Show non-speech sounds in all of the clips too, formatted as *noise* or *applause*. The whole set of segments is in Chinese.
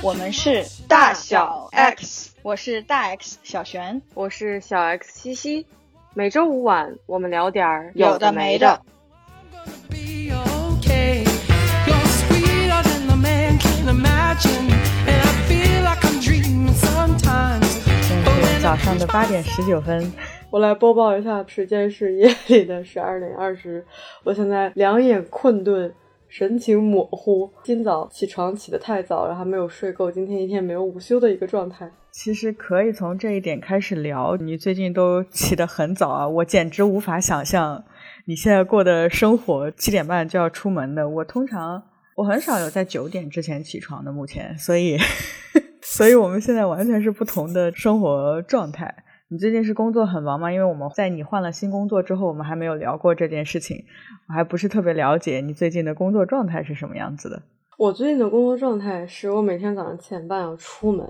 我们是大小 X，我是大 X 小璇，我是小 X 西西。每周五晚，我们聊点儿有的没的。早上的八点十九分，我来播报一下，时间是夜里的十二点二十。我现在两眼困顿，神情模糊。今早起床起得太早，然后没有睡够，今天一天没有午休的一个状态。其实可以从这一点开始聊，你最近都起得很早啊，我简直无法想象你现在过的生活，七点半就要出门的。我通常我很少有在九点之前起床的，目前，所以。*laughs* 所以，我们现在完全是不同的生活状态。你最近是工作很忙吗？因为我们在你换了新工作之后，我们还没有聊过这件事情，我还不是特别了解你最近的工作状态是什么样子的。我最近的工作状态是我每天早上七点半要出门，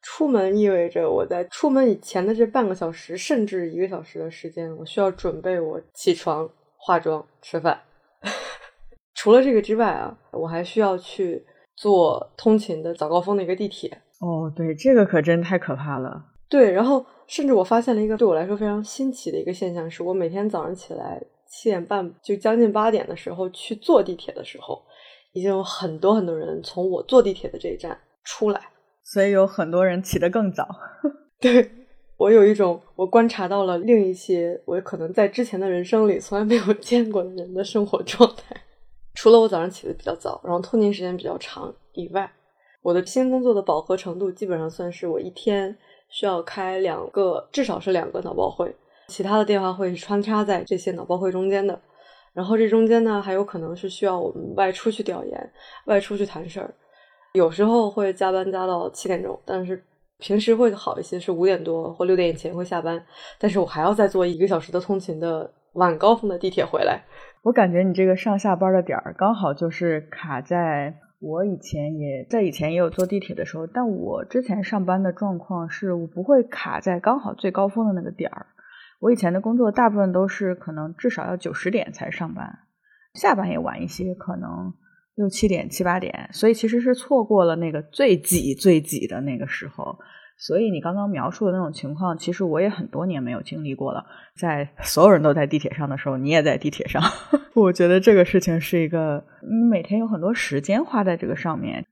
出门意味着我在出门以前的这半个小时，甚至一个小时的时间，我需要准备我起床、化妆、吃饭。*laughs* 除了这个之外啊，我还需要去。坐通勤的早高峰的一个地铁哦，对，这个可真太可怕了。对，然后甚至我发现了一个对我来说非常新奇的一个现象，是我每天早上起来七点半就将近八点的时候去坐地铁的时候，已经有很多很多人从我坐地铁的这一站出来，所以有很多人起得更早。*laughs* 对我有一种我观察到了另一些我可能在之前的人生里从来没有见过的人的生活状态。除了我早上起得比较早，然后通勤时间比较长以外，我的新工作的饱和程度基本上算是我一天需要开两个，至少是两个脑报会，其他的电话会是穿插在这些脑报会中间的。然后这中间呢，还有可能是需要我们外出去调研、外出去谈事儿，有时候会加班加到七点钟，但是平时会好一些，是五点多或六点以前会下班，但是我还要再坐一个小时的通勤的晚高峰的地铁回来。我感觉你这个上下班的点儿刚好就是卡在我以前也在以前也有坐地铁的时候，但我之前上班的状况是我不会卡在刚好最高峰的那个点儿。我以前的工作大部分都是可能至少要九十点才上班，下班也晚一些，可能六七点七八点，所以其实是错过了那个最挤最挤的那个时候。所以你刚刚描述的那种情况，其实我也很多年没有经历过了。在所有人都在地铁上的时候，你也在地铁上。*laughs* 我觉得这个事情是一个，你每天有很多时间花在这个上面。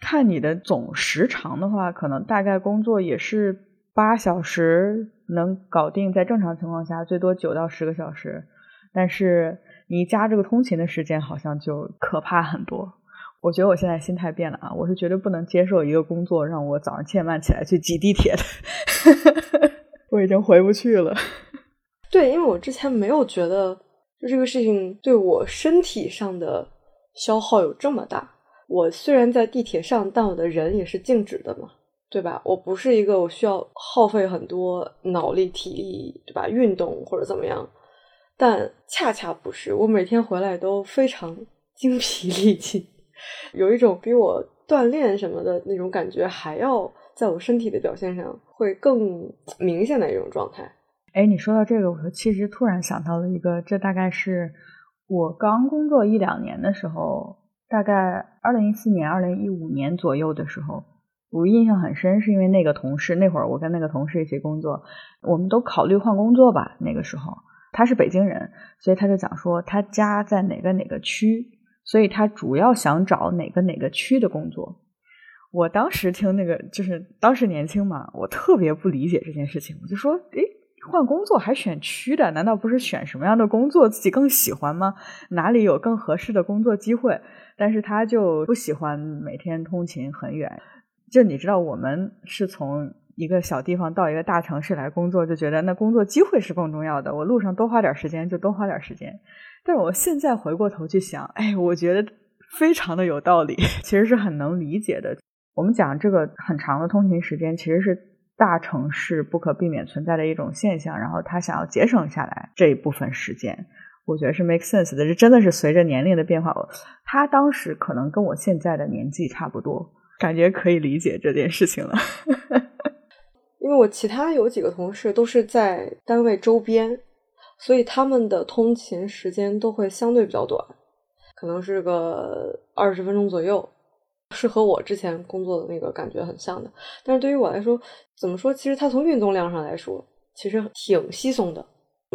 看你的总时长的话，可能大概工作也是八小时能搞定，在正常情况下最多九到十个小时。但是你加这个通勤的时间，好像就可怕很多。我觉得我现在心态变了啊！我是绝对不能接受一个工作让我早上七点半起来去挤地铁的，*laughs* 我已经回不去了。对，因为我之前没有觉得就这个事情对我身体上的消耗有这么大。我虽然在地铁上，但我的人也是静止的嘛，对吧？我不是一个我需要耗费很多脑力、体力，对吧？运动或者怎么样，但恰恰不是，我每天回来都非常精疲力尽。有一种比我锻炼什么的那种感觉，还要在我身体的表现上会更明显的一种状态。哎，你说到这个，我其实突然想到了一个，这大概是我刚工作一两年的时候，大概二零一四年、二零一五年左右的时候，我印象很深，是因为那个同事，那会儿我跟那个同事一起工作，我们都考虑换工作吧。那个时候他是北京人，所以他就讲说他家在哪个哪个区。所以他主要想找哪个哪个区的工作。我当时听那个，就是当时年轻嘛，我特别不理解这件事情。我就说，诶，换工作还选区的？难道不是选什么样的工作自己更喜欢吗？哪里有更合适的工作机会？但是他就不喜欢每天通勤很远。就你知道，我们是从一个小地方到一个大城市来工作，就觉得那工作机会是更重要的。我路上多花点时间就多花点时间。但是我现在回过头去想，哎，我觉得非常的有道理，*laughs* 其实是很能理解的。我们讲这个很长的通勤时间，其实是大城市不可避免存在的一种现象。然后他想要节省下来这一部分时间，我觉得是 make sense 的。这真的是随着年龄的变化，他当时可能跟我现在的年纪差不多，感觉可以理解这件事情了。*laughs* 因为我其他有几个同事都是在单位周边。所以他们的通勤时间都会相对比较短，可能是个二十分钟左右。是和我之前工作的那个感觉很像的。但是对于我来说，怎么说？其实它从运动量上来说，其实挺稀松的，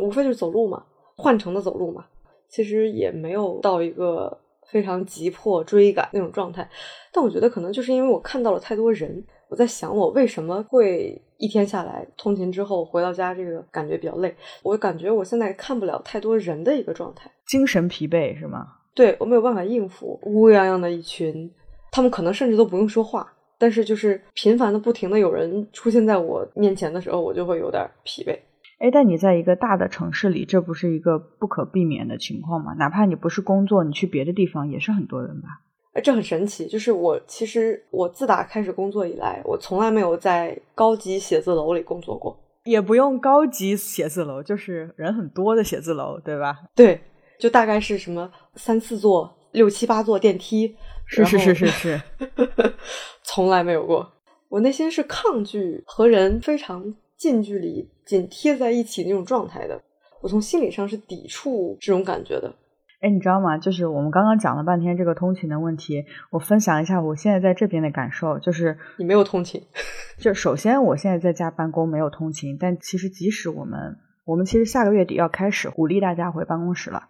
无非就是走路嘛，换乘的走路嘛。其实也没有到一个非常急迫追赶那种状态。但我觉得可能就是因为我看到了太多人，我在想我为什么会一天下来通勤之后回到家，这个感觉比较累。我感觉我现在看不了太多人的一个状态，精神疲惫是吗？对我没有办法应付乌泱泱的一群，他们可能甚至都不用说话，但是就是频繁的、不停的有人出现在我面前的时候，我就会有点疲惫。哎，但你在一个大的城市里，这不是一个不可避免的情况吗？哪怕你不是工作，你去别的地方也是很多人吧？哎，这很神奇。就是我其实我自打开始工作以来，我从来没有在高级写字楼里工作过，也不用高级写字楼，就是人很多的写字楼，对吧？对，就大概是什么三四座、六七八座电梯，是是是是是，*laughs* 从来没有过。我内心是抗拒和人非常近距离。紧贴在一起那种状态的，我从心理上是抵触这种感觉的。哎，你知道吗？就是我们刚刚讲了半天这个通勤的问题，我分享一下我现在在这边的感受。就是你没有通勤，*laughs* 就首先我现在在家办公没有通勤，但其实即使我们我们其实下个月底要开始鼓励大家回办公室了，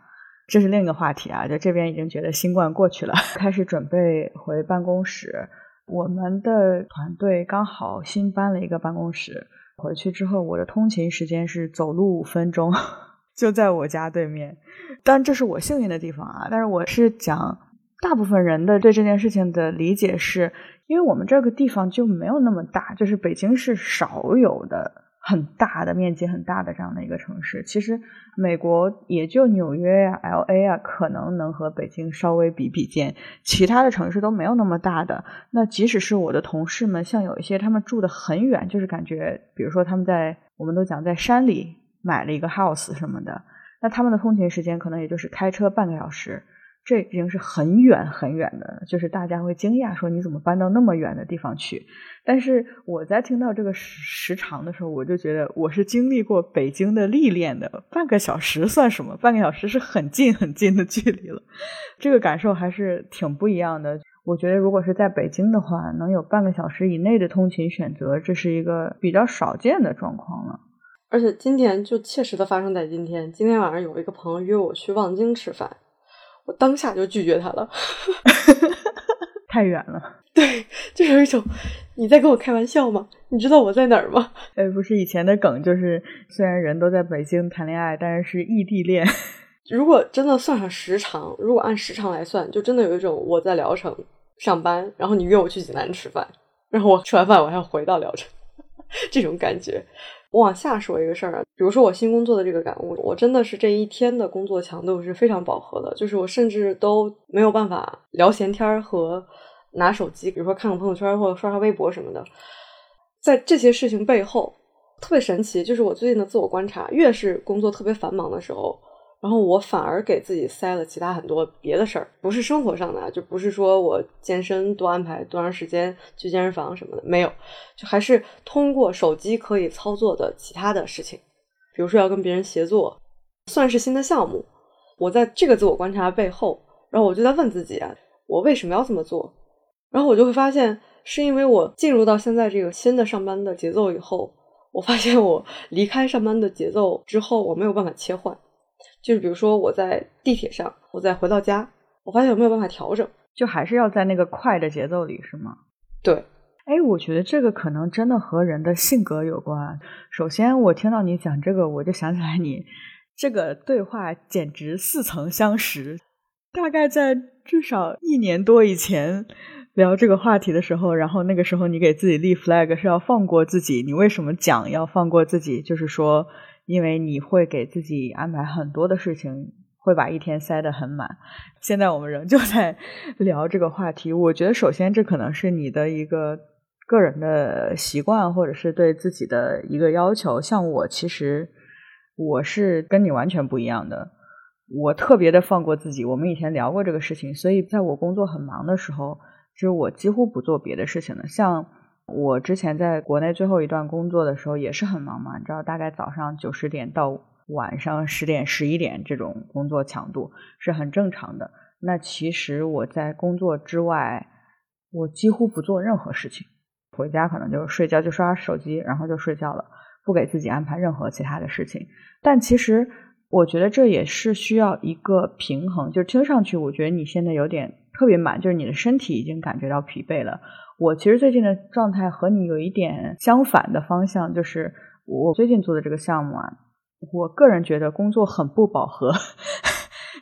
这是另一个话题啊。就这边已经觉得新冠过去了，*laughs* 开始准备回办公室。我们的团队刚好新搬了一个办公室。回去之后，我的通勤时间是走路五分钟，就在我家对面。但这是我幸运的地方啊！但是我是讲，大部分人的对这件事情的理解是，因为我们这个地方就没有那么大，就是北京是少有的。很大的面积很大的这样的一个城市，其实美国也就纽约呀、L A 啊，可能能和北京稍微比比肩，其他的城市都没有那么大的。那即使是我的同事们，像有一些他们住的很远，就是感觉，比如说他们在我们都讲在山里买了一个 house 什么的，那他们的通勤时间可能也就是开车半个小时。这已经是很远很远的，就是大家会惊讶说你怎么搬到那么远的地方去？但是我在听到这个时时长的时候，我就觉得我是经历过北京的历练的，半个小时算什么？半个小时是很近很近的距离了，这个感受还是挺不一样的。我觉得如果是在北京的话，能有半个小时以内的通勤选择，这是一个比较少见的状况了。而且今天就切实的发生在今天，今天晚上有一个朋友约我去望京吃饭。我当下就拒绝他了，*laughs* 太远了。对，就有一种你在跟我开玩笑吗？你知道我在哪儿吗？哎，*laughs* 不是以前的梗，就是虽然人都在北京谈恋爱，但是是异地恋。*laughs* 如果真的算上时长，如果按时长来算，就真的有一种我在聊城上班，然后你约我去济南吃饭，然后我吃完饭我还要回到聊城，这种感觉。我往下说一个事儿啊，比如说我新工作的这个感悟，我真的是这一天的工作强度是非常饱和的，就是我甚至都没有办法聊闲天儿和拿手机，比如说看看朋友圈或者刷刷微博什么的。在这些事情背后，特别神奇，就是我最近的自我观察，越是工作特别繁忙的时候。然后我反而给自己塞了其他很多别的事儿，不是生活上的，就不是说我健身多安排多长时间去健身房什么的，没有，就还是通过手机可以操作的其他的事情，比如说要跟别人协作，算是新的项目。我在这个自我观察背后，然后我就在问自己啊，我为什么要这么做？然后我就会发现，是因为我进入到现在这个新的上班的节奏以后，我发现我离开上班的节奏之后，我没有办法切换。就是比如说我在地铁上，我再回到家，我发现我没有办法调整，就还是要在那个快的节奏里，是吗？对，哎，我觉得这个可能真的和人的性格有关。首先，我听到你讲这个，我就想起来你这个对话简直似曾相识。大概在至少一年多以前聊这个话题的时候，然后那个时候你给自己立 flag 是要放过自己，你为什么讲要放过自己？就是说。因为你会给自己安排很多的事情，会把一天塞得很满。现在我们仍旧在 *laughs* 聊这个话题。我觉得，首先这可能是你的一个个人的习惯，或者是对自己的一个要求。像我，其实我是跟你完全不一样的。我特别的放过自己。我们以前聊过这个事情，所以在我工作很忙的时候，其实我几乎不做别的事情的。像。我之前在国内最后一段工作的时候也是很忙嘛，你知道，大概早上九十点到晚上十点、十一点这种工作强度是很正常的。那其实我在工作之外，我几乎不做任何事情，回家可能就睡觉，就刷手机，然后就睡觉了，不给自己安排任何其他的事情。但其实我觉得这也是需要一个平衡，就听上去我觉得你现在有点特别满，就是你的身体已经感觉到疲惫了。我其实最近的状态和你有一点相反的方向，就是我最近做的这个项目啊，我个人觉得工作很不饱和。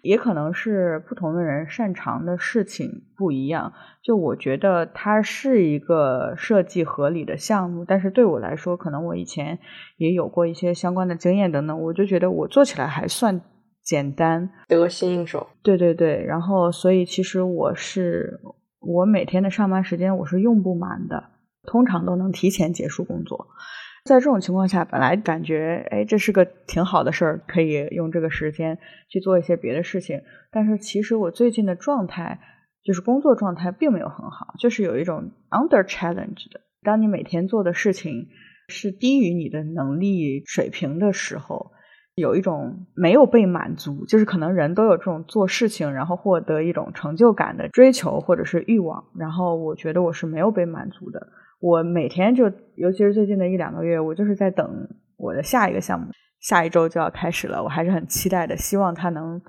也可能是不同的人擅长的事情不一样。就我觉得它是一个设计合理的项目，但是对我来说，可能我以前也有过一些相关的经验等等，我就觉得我做起来还算简单，得心应手。对对对，然后所以其实我是我每天的上班时间我是用不满的，通常都能提前结束工作。在这种情况下，本来感觉哎，这是个挺好的事儿，可以用这个时间去做一些别的事情。但是其实我最近的状态，就是工作状态并没有很好，就是有一种 under challenge 的。当你每天做的事情是低于你的能力水平的时候，有一种没有被满足，就是可能人都有这种做事情然后获得一种成就感的追求或者是欲望。然后我觉得我是没有被满足的。我每天就，尤其是最近的一两个月，我就是在等我的下一个项目，下一周就要开始了，我还是很期待的，希望它能，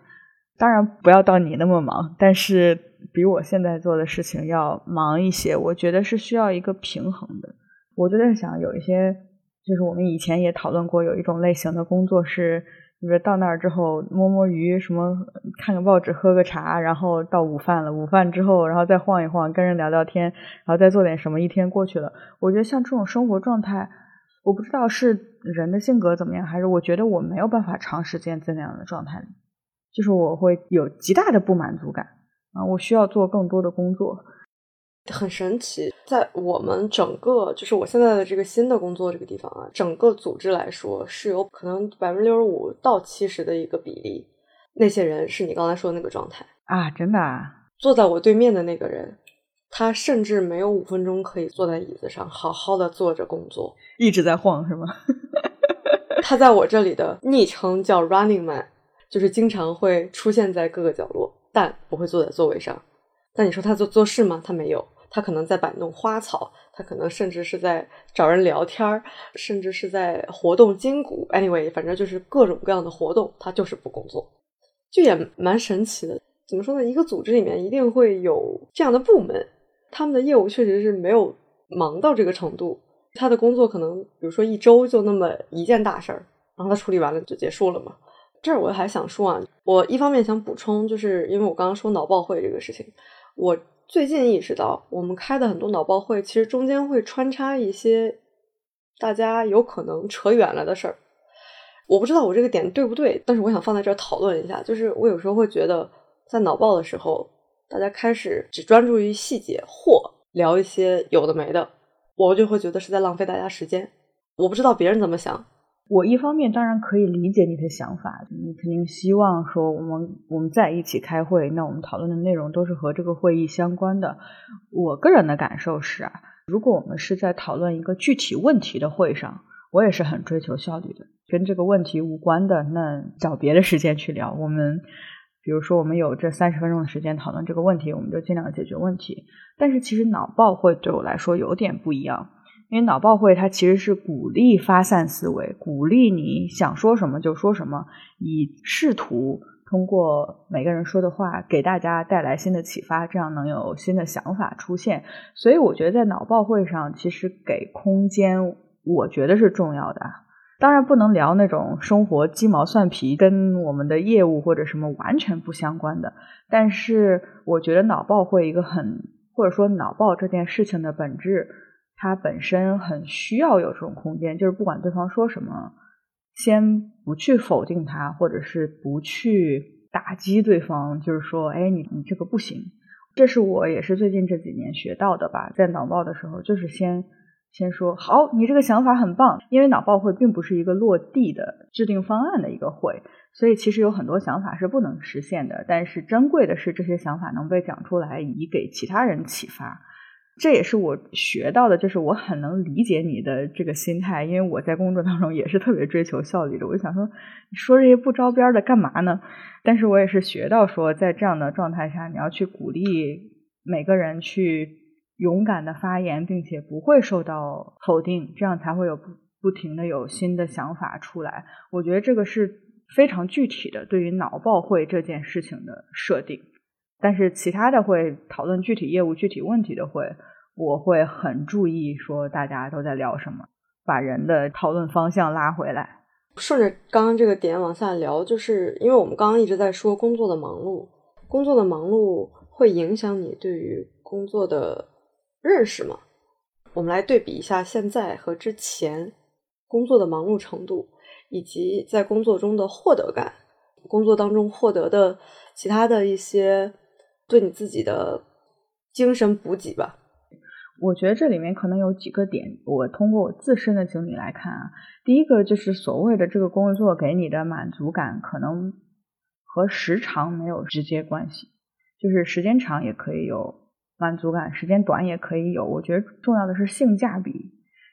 当然不要到你那么忙，但是比我现在做的事情要忙一些。我觉得是需要一个平衡的。我就在想，有一些就是我们以前也讨论过，有一种类型的工作是。就是到那儿之后摸摸鱼，什么看个报纸，喝个茶，然后到午饭了。午饭之后，然后再晃一晃，跟人聊聊天，然后再做点什么。一天过去了，我觉得像这种生活状态，我不知道是人的性格怎么样，还是我觉得我没有办法长时间在那样的状态里，就是我会有极大的不满足感啊，我需要做更多的工作。很神奇，在我们整个就是我现在的这个新的工作这个地方啊，整个组织来说是有可能百分之六十五到七十的一个比例，那些人是你刚才说的那个状态啊，真的啊，坐在我对面的那个人，他甚至没有五分钟可以坐在椅子上好好的坐着工作，一直在晃是吗？*laughs* 他在我这里的昵称叫 Running Man，就是经常会出现在各个角落，但不会坐在座位上。但你说他做做事吗？他没有。他可能在摆弄花草，他可能甚至是在找人聊天儿，甚至是在活动筋骨。Anyway，反正就是各种各样的活动，他就是不工作，就也蛮神奇的。怎么说呢？一个组织里面一定会有这样的部门，他们的业务确实是没有忙到这个程度。他的工作可能，比如说一周就那么一件大事儿，然后他处理完了就结束了嘛。这儿我还想说啊，我一方面想补充，就是因为我刚刚说脑报会这个事情，我。最近意识到，我们开的很多脑报会，其实中间会穿插一些大家有可能扯远了的事儿。我不知道我这个点对不对，但是我想放在这儿讨论一下。就是我有时候会觉得，在脑报的时候，大家开始只专注于细节或聊一些有的没的，我就会觉得是在浪费大家时间。我不知道别人怎么想。我一方面当然可以理解你的想法，你肯定希望说我们我们在一起开会，那我们讨论的内容都是和这个会议相关的。我个人的感受是啊，如果我们是在讨论一个具体问题的会上，我也是很追求效率的。跟这个问题无关的，那找别的时间去聊。我们比如说我们有这三十分钟的时间讨论这个问题，我们就尽量解决问题。但是其实脑爆会对我来说有点不一样。因为脑报会它其实是鼓励发散思维，鼓励你想说什么就说什么，以试图通过每个人说的话给大家带来新的启发，这样能有新的想法出现。所以我觉得在脑报会上，其实给空间，我觉得是重要的。当然不能聊那种生活鸡毛蒜皮，跟我们的业务或者什么完全不相关的。但是我觉得脑报会一个很，或者说脑报这件事情的本质。他本身很需要有这种空间，就是不管对方说什么，先不去否定他，或者是不去打击对方，就是说，哎，你你这个不行。这是我也是最近这几年学到的吧，在脑报的时候，就是先先说好，你这个想法很棒，因为脑爆会并不是一个落地的制定方案的一个会，所以其实有很多想法是不能实现的。但是珍贵的是这些想法能被讲出来，以给其他人启发。这也是我学到的，就是我很能理解你的这个心态，因为我在工作当中也是特别追求效率的。我就想说，你说这些不着边的干嘛呢？但是我也是学到说，在这样的状态下，你要去鼓励每个人去勇敢的发言，并且不会受到否定，这样才会有不不停的有新的想法出来。我觉得这个是非常具体的对于脑爆会这件事情的设定。但是其他的会讨论具体业务、具体问题的会，我会很注意说大家都在聊什么，把人的讨论方向拉回来。顺着刚刚这个点往下聊，就是因为我们刚刚一直在说工作的忙碌，工作的忙碌会影响你对于工作的认识吗？我们来对比一下现在和之前工作的忙碌程度，以及在工作中的获得感，工作当中获得的其他的一些对你自己的精神补给吧。我觉得这里面可能有几个点，我通过我自身的经历来看啊，第一个就是所谓的这个工作给你的满足感，可能和时长没有直接关系，就是时间长也可以有满足感，时间短也可以有。我觉得重要的是性价比，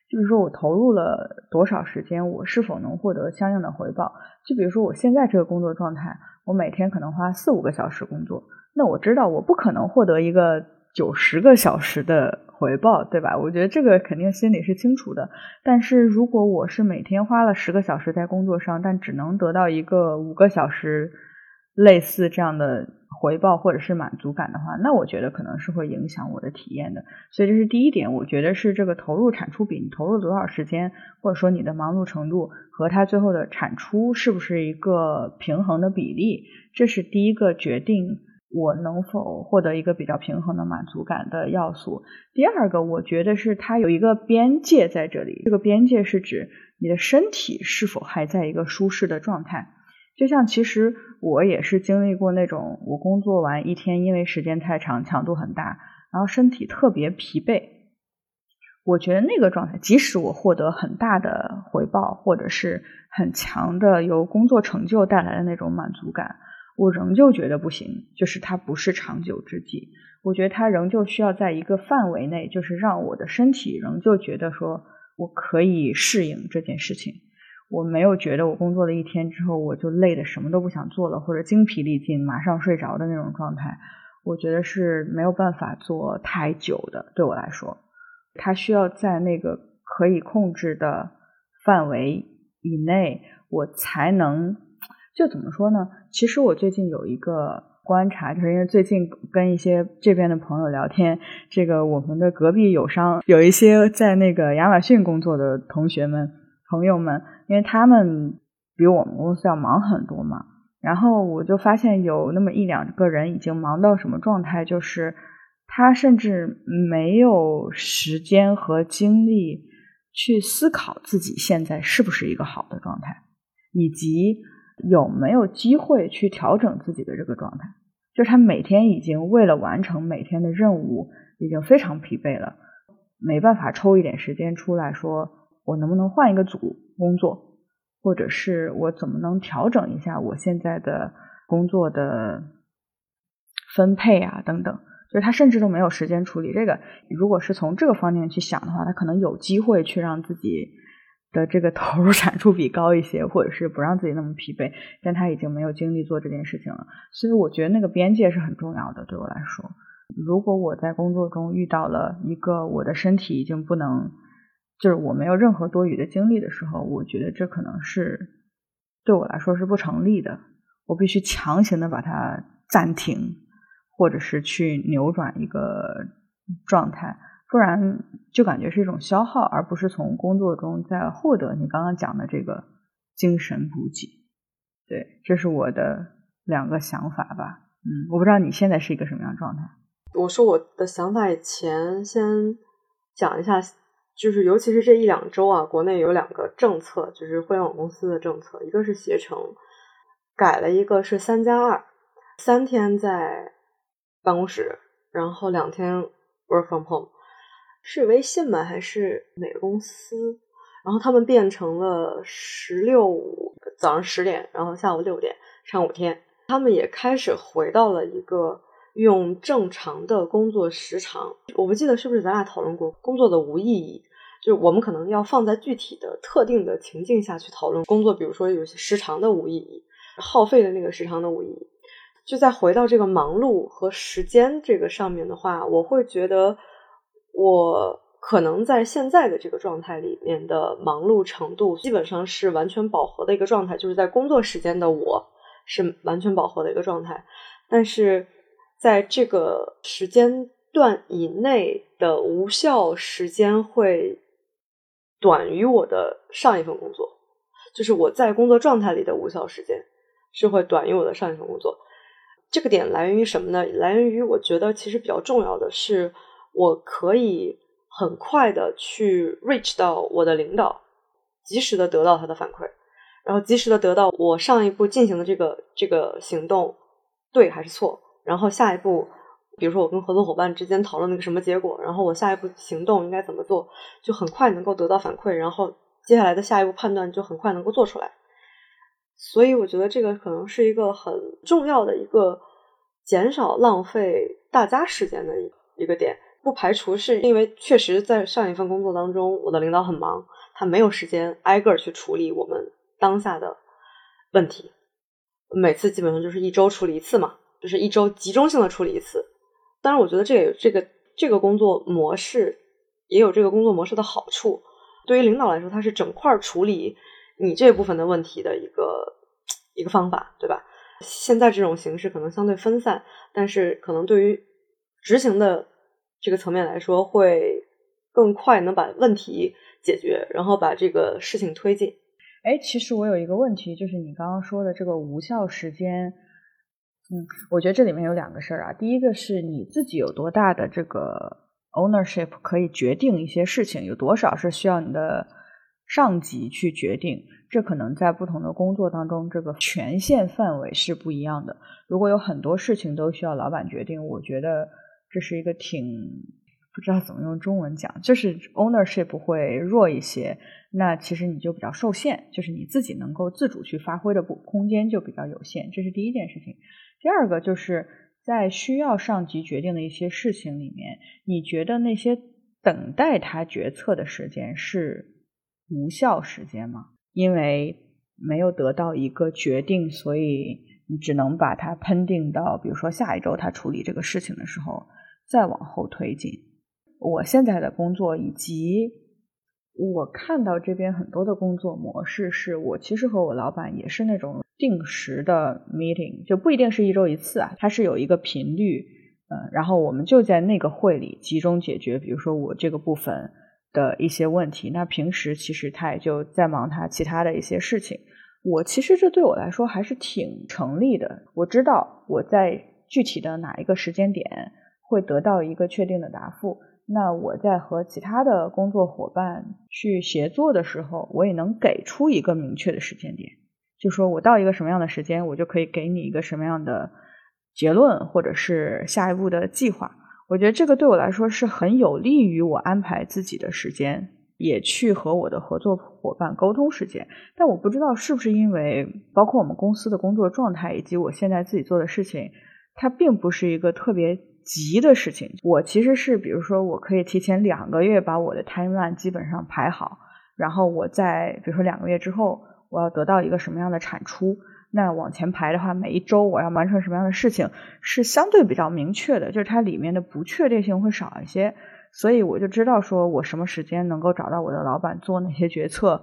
就是说我投入了多少时间，我是否能获得相应的回报。就比如说我现在这个工作状态，我每天可能花四五个小时工作，那我知道我不可能获得一个九十个小时的。回报对吧？我觉得这个肯定心里是清楚的。但是如果我是每天花了十个小时在工作上，但只能得到一个五个小时类似这样的回报或者是满足感的话，那我觉得可能是会影响我的体验的。所以这是第一点，我觉得是这个投入产出比，你投入多少时间，或者说你的忙碌程度和它最后的产出是不是一个平衡的比例，这是第一个决定。我能否获得一个比较平衡的满足感的要素？第二个，我觉得是它有一个边界在这里。这个边界是指你的身体是否还在一个舒适的状态。就像其实我也是经历过那种，我工作完一天，因为时间太长，强度很大，然后身体特别疲惫。我觉得那个状态，即使我获得很大的回报，或者是很强的由工作成就带来的那种满足感。我仍旧觉得不行，就是它不是长久之计。我觉得它仍旧需要在一个范围内，就是让我的身体仍旧觉得说我可以适应这件事情。我没有觉得我工作了一天之后我就累的什么都不想做了，或者精疲力尽马上睡着的那种状态。我觉得是没有办法做太久的。对我来说，它需要在那个可以控制的范围以内，我才能。就怎么说呢？其实我最近有一个观察，就是因为最近跟一些这边的朋友聊天，这个我们的隔壁友商有一些在那个亚马逊工作的同学们、朋友们，因为他们比我们公司要忙很多嘛。然后我就发现有那么一两个人已经忙到什么状态，就是他甚至没有时间和精力去思考自己现在是不是一个好的状态，以及。有没有机会去调整自己的这个状态？就是他每天已经为了完成每天的任务，已经非常疲惫了，没办法抽一点时间出来说，我能不能换一个组工作，或者是我怎么能调整一下我现在的工作的分配啊等等。就是他甚至都没有时间处理这个。如果是从这个方面去想的话，他可能有机会去让自己。的这个投入产出比高一些，或者是不让自己那么疲惫，但他已经没有精力做这件事情了。所以我觉得那个边界是很重要的，对我来说。如果我在工作中遇到了一个我的身体已经不能，就是我没有任何多余的精力的时候，我觉得这可能是对我来说是不成立的。我必须强行的把它暂停，或者是去扭转一个状态。不然就感觉是一种消耗，而不是从工作中在获得你刚刚讲的这个精神补给。对，这是我的两个想法吧。嗯，我不知道你现在是一个什么样状态。我说我的想法以前先讲一下，就是尤其是这一两周啊，国内有两个政策，就是互联网公司的政策，一个是携程改了一个是三加二，三天在办公室，然后两天 work from home。是微信吗？还是哪个公司？然后他们变成了十六五早上十点，然后下午六点上五天。他们也开始回到了一个用正常的工作时长。我不记得是不是咱俩讨论过工作的无意义，就是我们可能要放在具体的特定的情境下去讨论工作，比如说有些时长的无意义，耗费的那个时长的无意义。就再回到这个忙碌和时间这个上面的话，我会觉得。我可能在现在的这个状态里面的忙碌程度，基本上是完全饱和的一个状态，就是在工作时间的我是完全饱和的一个状态。但是在这个时间段以内的无效时间会短于我的上一份工作，就是我在工作状态里的无效时间是会短于我的上一份工作。这个点来源于什么呢？来源于我觉得其实比较重要的是，我可以很快的去 reach 到我的领导，及时的得到他的反馈，然后及时的得到我上一步进行的这个这个行动对还是错，然后下一步，比如说我跟合作伙伴之间讨论了个什么结果，然后我下一步行动应该怎么做，就很快能够得到反馈，然后接下来的下一步判断就很快能够做出来。所以我觉得这个可能是一个很重要的一个减少浪费大家时间的一一个点，不排除是因为确实在上一份工作当中，我的领导很忙，他没有时间挨个去处理我们当下的问题，每次基本上就是一周处理一次嘛，就是一周集中性的处理一次。当然，我觉得这也这个这个工作模式也有这个工作模式的好处，对于领导来说，他是整块处理。你这部分的问题的一个一个方法，对吧？现在这种形式可能相对分散，但是可能对于执行的这个层面来说，会更快能把问题解决，然后把这个事情推进。哎，其实我有一个问题，就是你刚刚说的这个无效时间，嗯，我觉得这里面有两个事儿啊。第一个是你自己有多大的这个 ownership 可以决定一些事情，有多少是需要你的。上级去决定，这可能在不同的工作当中，这个权限范围是不一样的。如果有很多事情都需要老板决定，我觉得这是一个挺不知道怎么用中文讲，就是 ownership 会弱一些。那其实你就比较受限，就是你自己能够自主去发挥的不空间就比较有限。这是第一件事情。第二个就是在需要上级决定的一些事情里面，你觉得那些等待他决策的时间是？无效时间吗？因为没有得到一个决定，所以你只能把它喷定到，比如说下一周他处理这个事情的时候再往后推进。我现在的工作以及我看到这边很多的工作模式，是我其实和我老板也是那种定时的 meeting，就不一定是一周一次啊，它是有一个频率，嗯，然后我们就在那个会里集中解决，比如说我这个部分。的一些问题，那平时其实他也就在忙他其他的一些事情。我其实这对我来说还是挺成立的。我知道我在具体的哪一个时间点会得到一个确定的答复。那我在和其他的工作伙伴去协作的时候，我也能给出一个明确的时间点，就说我到一个什么样的时间，我就可以给你一个什么样的结论，或者是下一步的计划。我觉得这个对我来说是很有利于我安排自己的时间，也去和我的合作伙伴沟通时间。但我不知道是不是因为包括我们公司的工作状态以及我现在自己做的事情，它并不是一个特别急的事情。我其实是，比如说，我可以提前两个月把我的 timeline 基本上排好，然后我在比如说两个月之后，我要得到一个什么样的产出。那往前排的话，每一周我要完成什么样的事情是相对比较明确的，就是它里面的不确定性会少一些，所以我就知道说我什么时间能够找到我的老板做哪些决策，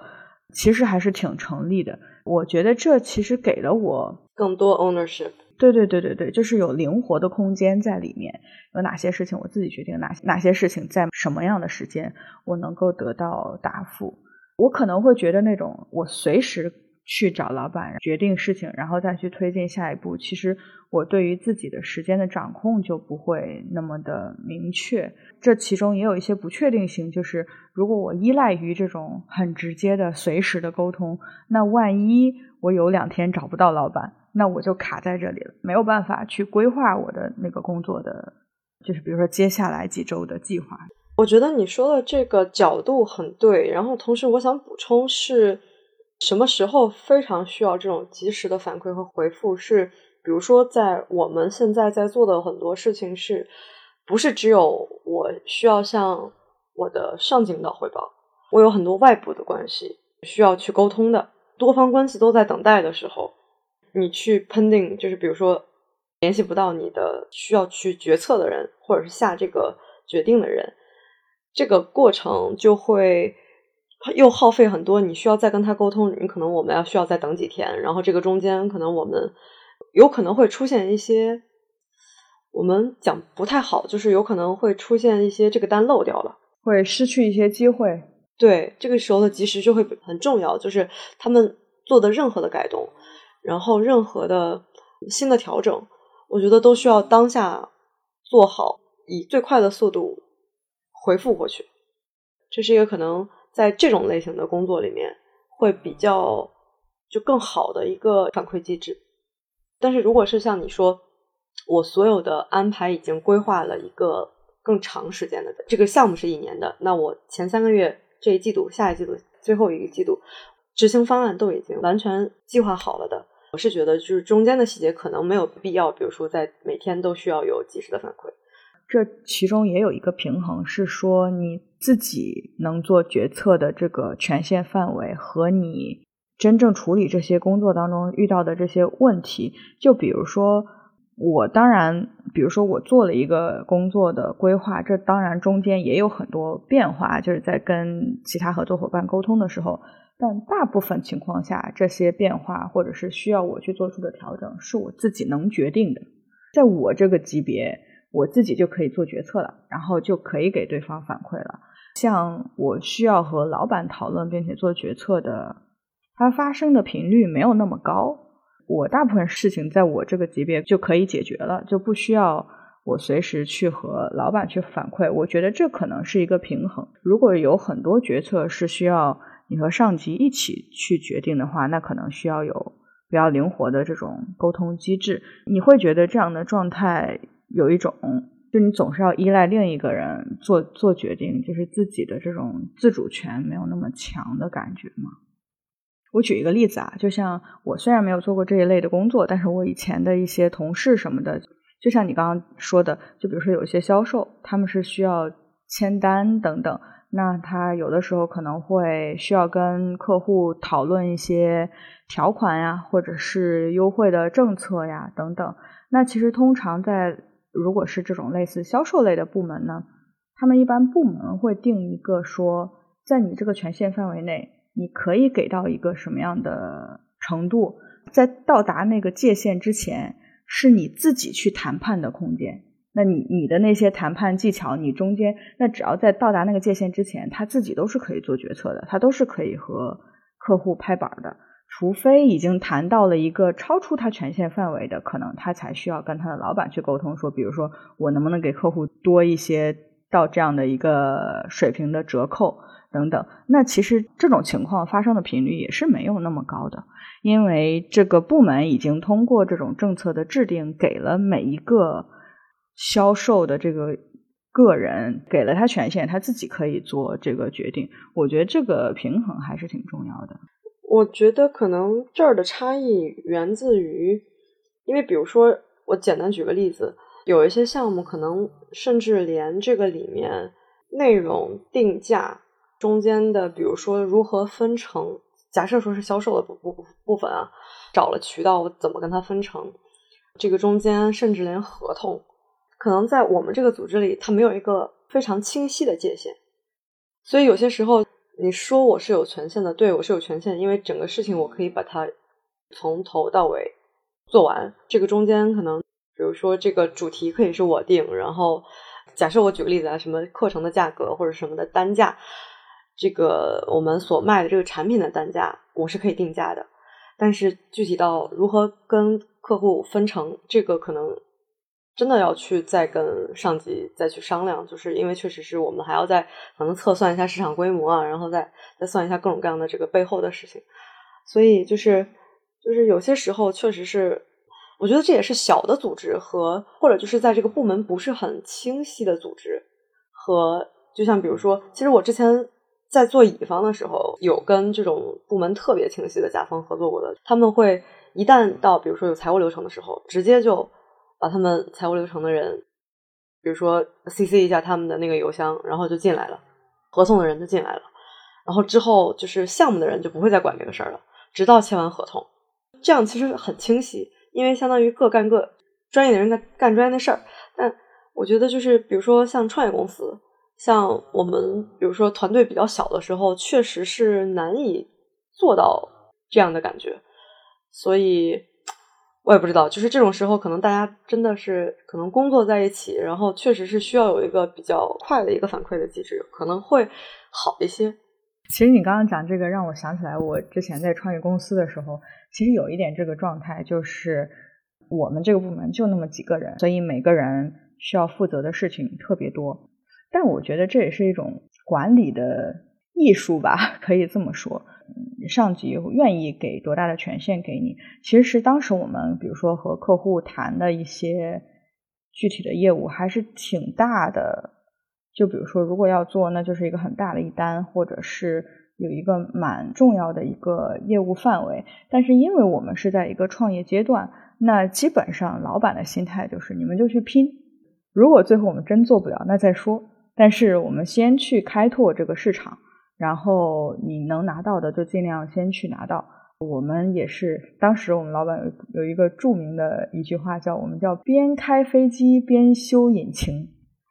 其实还是挺成立的。我觉得这其实给了我更多 ownership。对对对对对，就是有灵活的空间在里面，有哪些事情我自己决定，哪哪些事情在什么样的时间我能够得到答复。我可能会觉得那种我随时。去找老板决定事情，然后再去推进下一步。其实我对于自己的时间的掌控就不会那么的明确，这其中也有一些不确定性。就是如果我依赖于这种很直接的、随时的沟通，那万一我有两天找不到老板，那我就卡在这里了，没有办法去规划我的那个工作的，就是比如说接下来几周的计划。我觉得你说的这个角度很对，然后同时我想补充是。什么时候非常需要这种及时的反馈和回复？是比如说，在我们现在在做的很多事情，是不是只有我需要向我的上级领导汇报？我有很多外部的关系需要去沟通的，多方关系都在等待的时候，你去喷定，就是比如说联系不到你的需要去决策的人，或者是下这个决定的人，这个过程就会又耗费很多，你需要再跟他沟通，你可能我们要需要再等几天，然后这个中间可能我们有可能会出现一些我们讲不太好，就是有可能会出现一些这个单漏掉了，会失去一些机会。对，这个时候的及时就会很重要，就是他们做的任何的改动，然后任何的新的调整，我觉得都需要当下做好，以最快的速度回复过去。这是一个可能在这种类型的工作里面会比较就更好的一个反馈机制。但是如果是像你说，我所有的安排已经规划了一个更长时间的这个项目是一年的，那我前三个月。这一季度、下一季度、最后一个季度，执行方案都已经完全计划好了的。我是觉得，就是中间的细节可能没有必要，比如说在每天都需要有及时的反馈。这其中也有一个平衡，是说你自己能做决策的这个权限范围和你真正处理这些工作当中遇到的这些问题，就比如说。我当然，比如说我做了一个工作的规划，这当然中间也有很多变化，就是在跟其他合作伙伴沟通的时候。但大部分情况下，这些变化或者是需要我去做出的调整，是我自己能决定的。在我这个级别，我自己就可以做决策了，然后就可以给对方反馈了。像我需要和老板讨论并且做决策的，它发生的频率没有那么高。我大部分事情在我这个级别就可以解决了，就不需要我随时去和老板去反馈。我觉得这可能是一个平衡。如果有很多决策是需要你和上级一起去决定的话，那可能需要有比较灵活的这种沟通机制。你会觉得这样的状态有一种，就你总是要依赖另一个人做做决定，就是自己的这种自主权没有那么强的感觉吗？我举一个例子啊，就像我虽然没有做过这一类的工作，但是我以前的一些同事什么的，就像你刚刚说的，就比如说有一些销售，他们是需要签单等等，那他有的时候可能会需要跟客户讨论一些条款呀，或者是优惠的政策呀等等。那其实通常在如果是这种类似销售类的部门呢，他们一般部门会定一个说，在你这个权限范围内。你可以给到一个什么样的程度，在到达那个界限之前，是你自己去谈判的空间。那你你的那些谈判技巧，你中间那只要在到达那个界限之前，他自己都是可以做决策的，他都是可以和客户拍板的。除非已经谈到了一个超出他权限范围的，可能他才需要跟他的老板去沟通，说，比如说我能不能给客户多一些到这样的一个水平的折扣。等等，那其实这种情况发生的频率也是没有那么高的，因为这个部门已经通过这种政策的制定，给了每一个销售的这个个人给了他权限，他自己可以做这个决定。我觉得这个平衡还是挺重要的。我觉得可能这儿的差异源自于，因为比如说，我简单举个例子，有一些项目可能甚至连这个里面内容定价。中间的，比如说如何分成，假设说是销售的部部部分啊，找了渠道，我怎么跟他分成？这个中间甚至连合同，可能在我们这个组织里，它没有一个非常清晰的界限。所以有些时候，你说我是有权限的，对我是有权限，因为整个事情我可以把它从头到尾做完。这个中间可能，比如说这个主题可以是我定，然后假设我举个例子啊，什么课程的价格或者什么的单价。这个我们所卖的这个产品的单价，我是可以定价的，但是具体到如何跟客户分成，这个可能真的要去再跟上级再去商量，就是因为确实是我们还要再可能测算一下市场规模啊，然后再再算一下各种各样的这个背后的事情，所以就是就是有些时候确实是，我觉得这也是小的组织和或者就是在这个部门不是很清晰的组织和就像比如说，其实我之前。在做乙方的时候，有跟这种部门特别清晰的甲方合作过的，他们会一旦到比如说有财务流程的时候，直接就把他们财务流程的人，比如说 CC 一下他们的那个邮箱，然后就进来了，合同的人就进来了，然后之后就是项目的人就不会再管这个事儿了，直到签完合同，这样其实很清晰，因为相当于各干各专业的人在干专业的事儿。但我觉得就是比如说像创业公司。像我们比如说团队比较小的时候，确实是难以做到这样的感觉，所以我也不知道，就是这种时候，可能大家真的是可能工作在一起，然后确实是需要有一个比较快的一个反馈的机制，可能会好一些。其实你刚刚讲这个，让我想起来，我之前在创业公司的时候，其实有一点这个状态，就是我们这个部门就那么几个人，所以每个人需要负责的事情特别多。但我觉得这也是一种管理的艺术吧，可以这么说。上级愿意给多大的权限给你，其实是当时我们比如说和客户谈的一些具体的业务还是挺大的。就比如说，如果要做，那就是一个很大的一单，或者是有一个蛮重要的一个业务范围。但是因为我们是在一个创业阶段，那基本上老板的心态就是你们就去拼，如果最后我们真做不了，那再说。但是我们先去开拓这个市场，然后你能拿到的就尽量先去拿到。我们也是，当时我们老板有有一个著名的一句话，叫我们叫边开飞机边修引擎。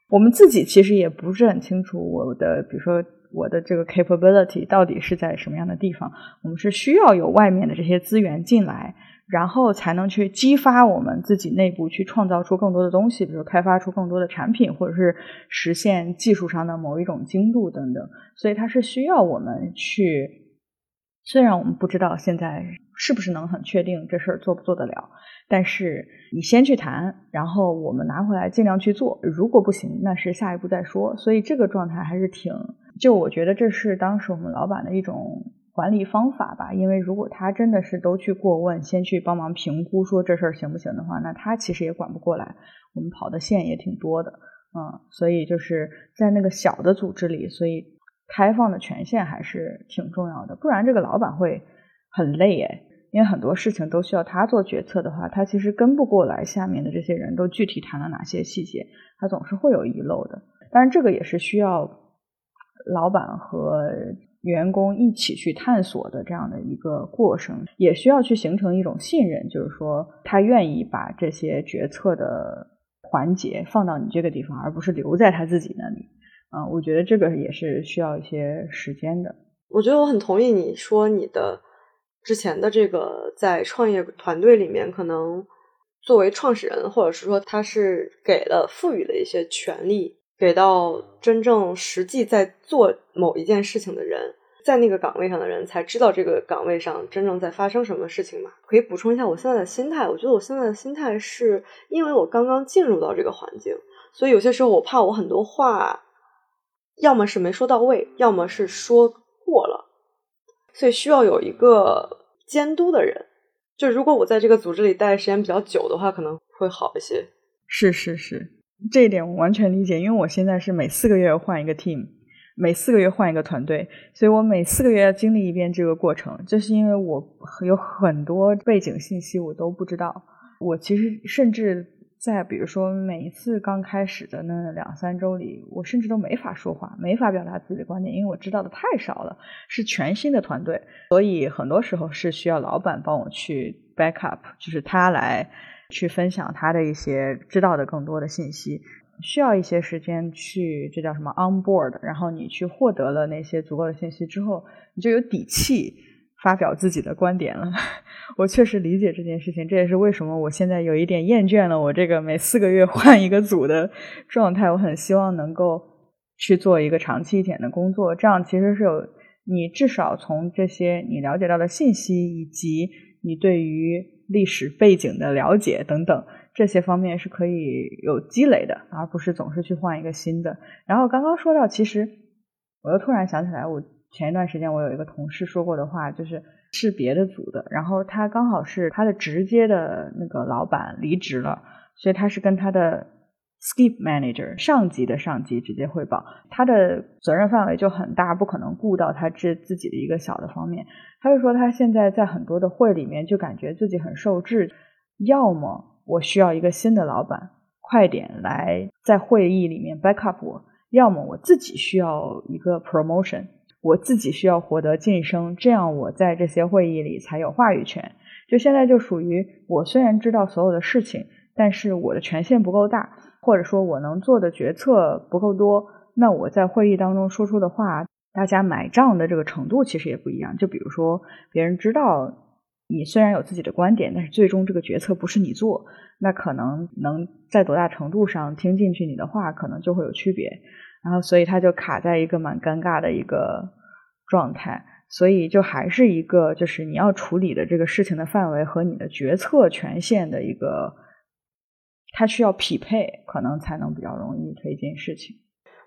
我们自己其实也不是很清楚我的，比如说我的这个 capability 到底是在什么样的地方。我们是需要有外面的这些资源进来。然后才能去激发我们自己内部去创造出更多的东西，比如开发出更多的产品，或者是实现技术上的某一种精度等等。所以它是需要我们去，虽然我们不知道现在是不是能很确定这事儿做不做得了，但是你先去谈，然后我们拿回来尽量去做。如果不行，那是下一步再说。所以这个状态还是挺，就我觉得这是当时我们老板的一种。管理方法吧，因为如果他真的是都去过问，先去帮忙评估说这事儿行不行的话，那他其实也管不过来。我们跑的线也挺多的，嗯，所以就是在那个小的组织里，所以开放的权限还是挺重要的，不然这个老板会很累哎，因为很多事情都需要他做决策的话，他其实跟不过来下面的这些人都具体谈了哪些细节，他总是会有遗漏的。当然，这个也是需要老板和。员工一起去探索的这样的一个过程，也需要去形成一种信任，就是说他愿意把这些决策的环节放到你这个地方，而不是留在他自己那里。啊，我觉得这个也是需要一些时间的。我觉得我很同意你说你的之前的这个在创业团队里面，可能作为创始人，或者是说他是给了赋予了一些权利。给到真正实际在做某一件事情的人，在那个岗位上的人才知道这个岗位上真正在发生什么事情嘛？可以补充一下我现在的心态。我觉得我现在的心态是因为我刚刚进入到这个环境，所以有些时候我怕我很多话，要么是没说到位，要么是说过了，所以需要有一个监督的人。就如果我在这个组织里待的时间比较久的话，可能会好一些。是是是。这一点我完全理解，因为我现在是每四个月换一个 team，每四个月换一个团队，所以我每四个月要经历一遍这个过程。就是因为我有很多背景信息我都不知道，我其实甚至在比如说每一次刚开始的那两三周里，我甚至都没法说话，没法表达自己的观点，因为我知道的太少了，是全新的团队，所以很多时候是需要老板帮我去 back up，就是他来。去分享他的一些知道的更多的信息，需要一些时间去，这叫什么 on board。然后你去获得了那些足够的信息之后，你就有底气发表自己的观点了。*laughs* 我确实理解这件事情，这也是为什么我现在有一点厌倦了我这个每四个月换一个组的状态。我很希望能够去做一个长期一点的工作，这样其实是有你至少从这些你了解到的信息以及你对于。历史背景的了解等等这些方面是可以有积累的，而不是总是去换一个新的。然后刚刚说到，其实我又突然想起来，我前一段时间我有一个同事说过的话，就是是别的组的，然后他刚好是他的直接的那个老板离职了，所以他是跟他的。Skip manager 上级的上级直接汇报，他的责任范围就很大，不可能顾到他这自己的一个小的方面。他就说他现在在很多的会里面就感觉自己很受制，要么我需要一个新的老板快点来在会议里面 back up 我，要么我自己需要一个 promotion，我自己需要获得晋升，这样我在这些会议里才有话语权。就现在就属于我虽然知道所有的事情，但是我的权限不够大。或者说我能做的决策不够多，那我在会议当中说出的话，大家买账的这个程度其实也不一样。就比如说，别人知道你虽然有自己的观点，但是最终这个决策不是你做，那可能能在多大程度上听进去你的话，可能就会有区别。然后，所以他就卡在一个蛮尴尬的一个状态。所以，就还是一个，就是你要处理的这个事情的范围和你的决策权限的一个，它需要匹配，可能才能比较容易推进事情。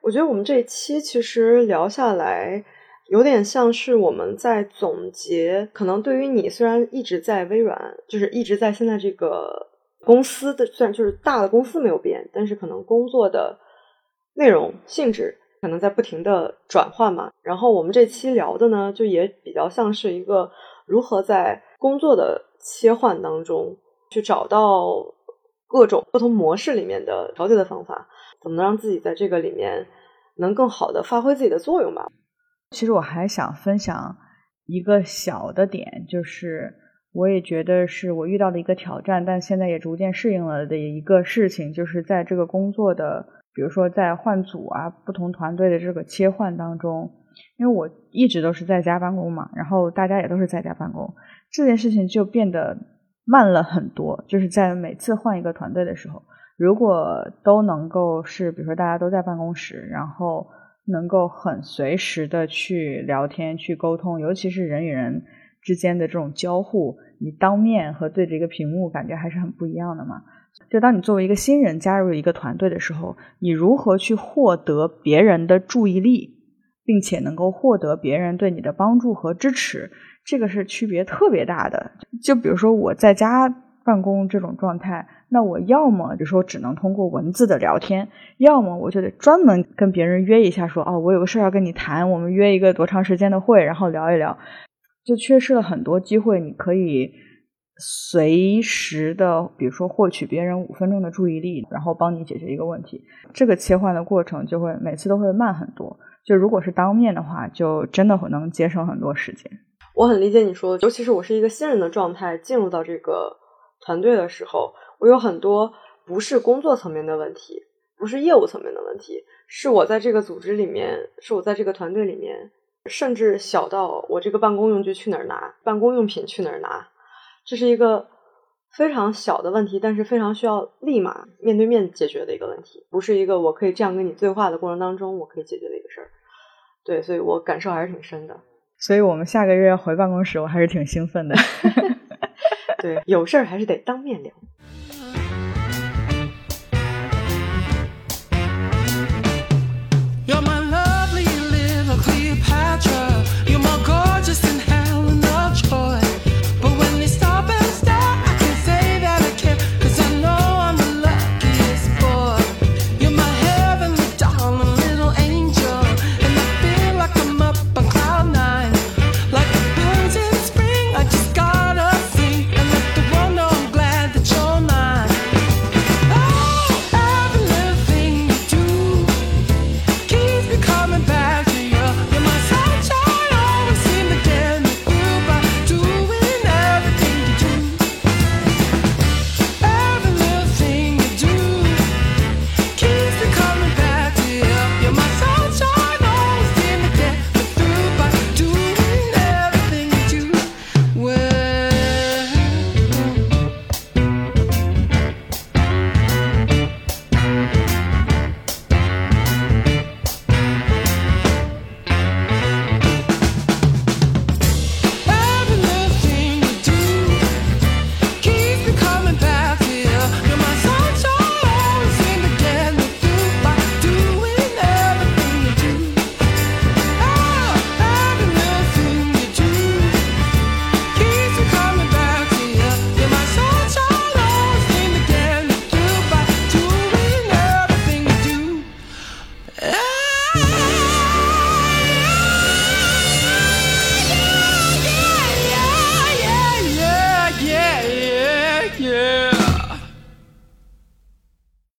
我觉得我们这一期其实聊下来，有点像是我们在总结。可能对于你，虽然一直在微软，就是一直在现在这个公司的，虽然就是大的公司没有变，但是可能工作的内容性质。可能在不停的转换嘛，然后我们这期聊的呢，就也比较像是一个如何在工作的切换当中去找到各种不同模式里面的调节的方法，怎么能让自己在这个里面能更好的发挥自己的作用吧。其实我还想分享一个小的点，就是我也觉得是我遇到的一个挑战，但现在也逐渐适应了的一个事情，就是在这个工作的。比如说，在换组啊，不同团队的这个切换当中，因为我一直都是在家办公嘛，然后大家也都是在家办公，这件事情就变得慢了很多。就是在每次换一个团队的时候，如果都能够是，比如说大家都在办公室，然后能够很随时的去聊天、去沟通，尤其是人与人之间的这种交互，你当面和对着一个屏幕，感觉还是很不一样的嘛。就当你作为一个新人加入一个团队的时候，你如何去获得别人的注意力，并且能够获得别人对你的帮助和支持，这个是区别特别大的。就比如说我在家办公这种状态，那我要么就说只能通过文字的聊天，要么我就得专门跟别人约一下，说哦，我有个事儿要跟你谈，我们约一个多长时间的会，然后聊一聊，就缺失了很多机会，你可以。随时的，比如说获取别人五分钟的注意力，然后帮你解决一个问题，这个切换的过程就会每次都会慢很多。就如果是当面的话，就真的会能节省很多时间。我很理解你说的，尤其是我是一个新人的状态，进入到这个团队的时候，我有很多不是工作层面的问题，不是业务层面的问题，是我在这个组织里面，是我在这个团队里面，甚至小到我这个办公用具去哪儿拿，办公用品去哪儿拿。这是一个非常小的问题，但是非常需要立马面对面解决的一个问题，不是一个我可以这样跟你对话的过程当中我可以解决的一个事儿。对，所以我感受还是挺深的。所以我们下个月要回办公室，我还是挺兴奋的。*laughs* *laughs* 对，有事儿还是得当面聊。